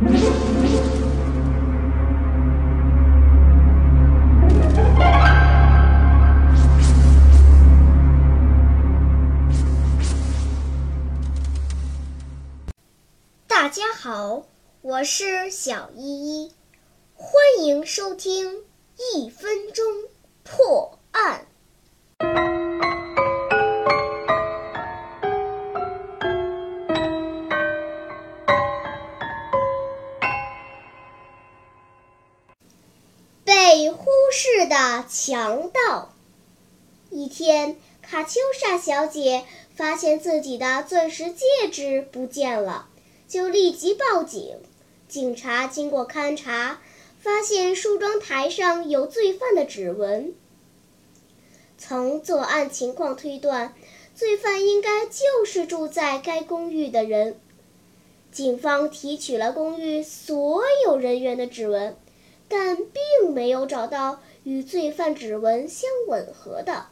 大家好，我是小依依，欢迎收听一分钟被忽视的强盗。一天，卡秋莎小姐发现自己的钻石戒指不见了。就立即报警。警察经过勘查，发现梳妆台上有罪犯的指纹。从作案情况推断，罪犯应该就是住在该公寓的人。警方提取了公寓所有人员的指纹，但并没有找到与罪犯指纹相吻合的。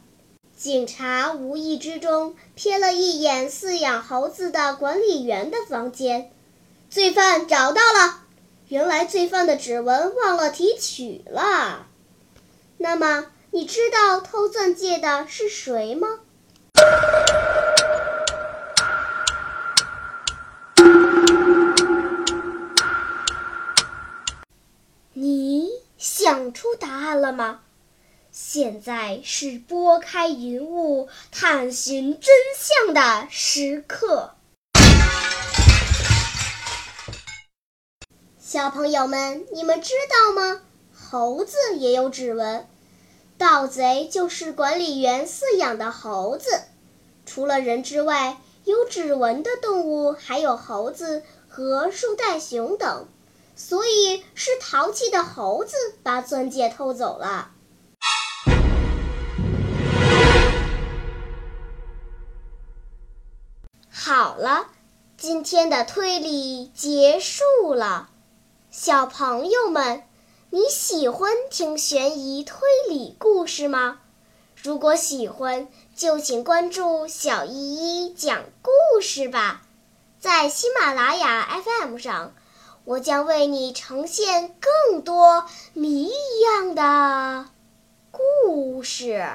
警察无意之中瞥了一眼饲养猴子的管理员的房间，罪犯找到了。原来罪犯的指纹忘了提取了。那么，你知道偷钻戒的是谁吗？出答案了吗？现在是拨开云雾探寻真相的时刻，小朋友们，你们知道吗？猴子也有指纹，盗贼就是管理员饲养的猴子。除了人之外，有指纹的动物还有猴子和树袋熊等，所以是淘气的猴子把钻戒偷走了。好了，今天的推理结束了。小朋友们，你喜欢听悬疑推理故事吗？如果喜欢，就请关注小依依讲故事吧。在喜马拉雅 FM 上，我将为你呈现更多谜一样的故事。